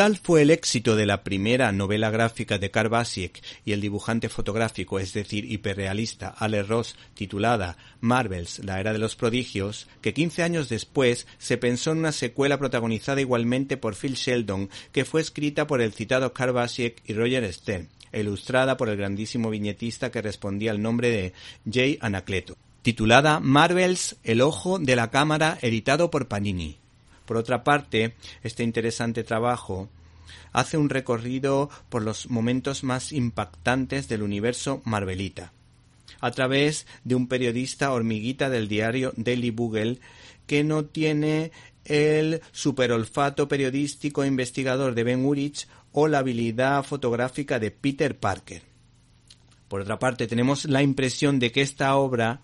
Tal fue el éxito de la primera novela gráfica de Karl y el dibujante fotográfico, es decir, hiperrealista, Ale Ross, titulada Marvels, la era de los prodigios, que 15 años después se pensó en una secuela protagonizada igualmente por Phil Sheldon, que fue escrita por el citado Karl y Roger Stern, ilustrada por el grandísimo viñetista que respondía al nombre de Jay Anacleto, titulada Marvels, el ojo de la cámara, editado por Panini. Por otra parte, este interesante trabajo hace un recorrido por los momentos más impactantes del universo Marvelita, a través de un periodista hormiguita del diario Daily Bugle que no tiene el superolfato periodístico e investigador de Ben Urich o la habilidad fotográfica de Peter Parker. Por otra parte, tenemos la impresión de que esta obra,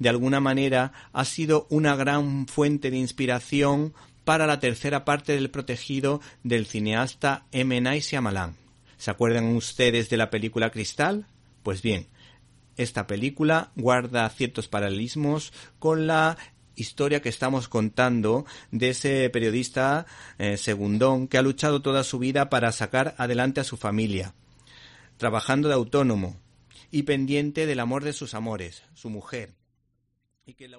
de alguna manera, ha sido una gran fuente de inspiración para la tercera parte del protegido del cineasta M. Night Shyamalan. ¿Se acuerdan ustedes de la película Cristal? Pues bien, esta película guarda ciertos paralelismos con la historia que estamos contando de ese periodista eh, segundón que ha luchado toda su vida para sacar adelante a su familia, trabajando de autónomo y pendiente del amor de sus amores, su mujer. Y que la...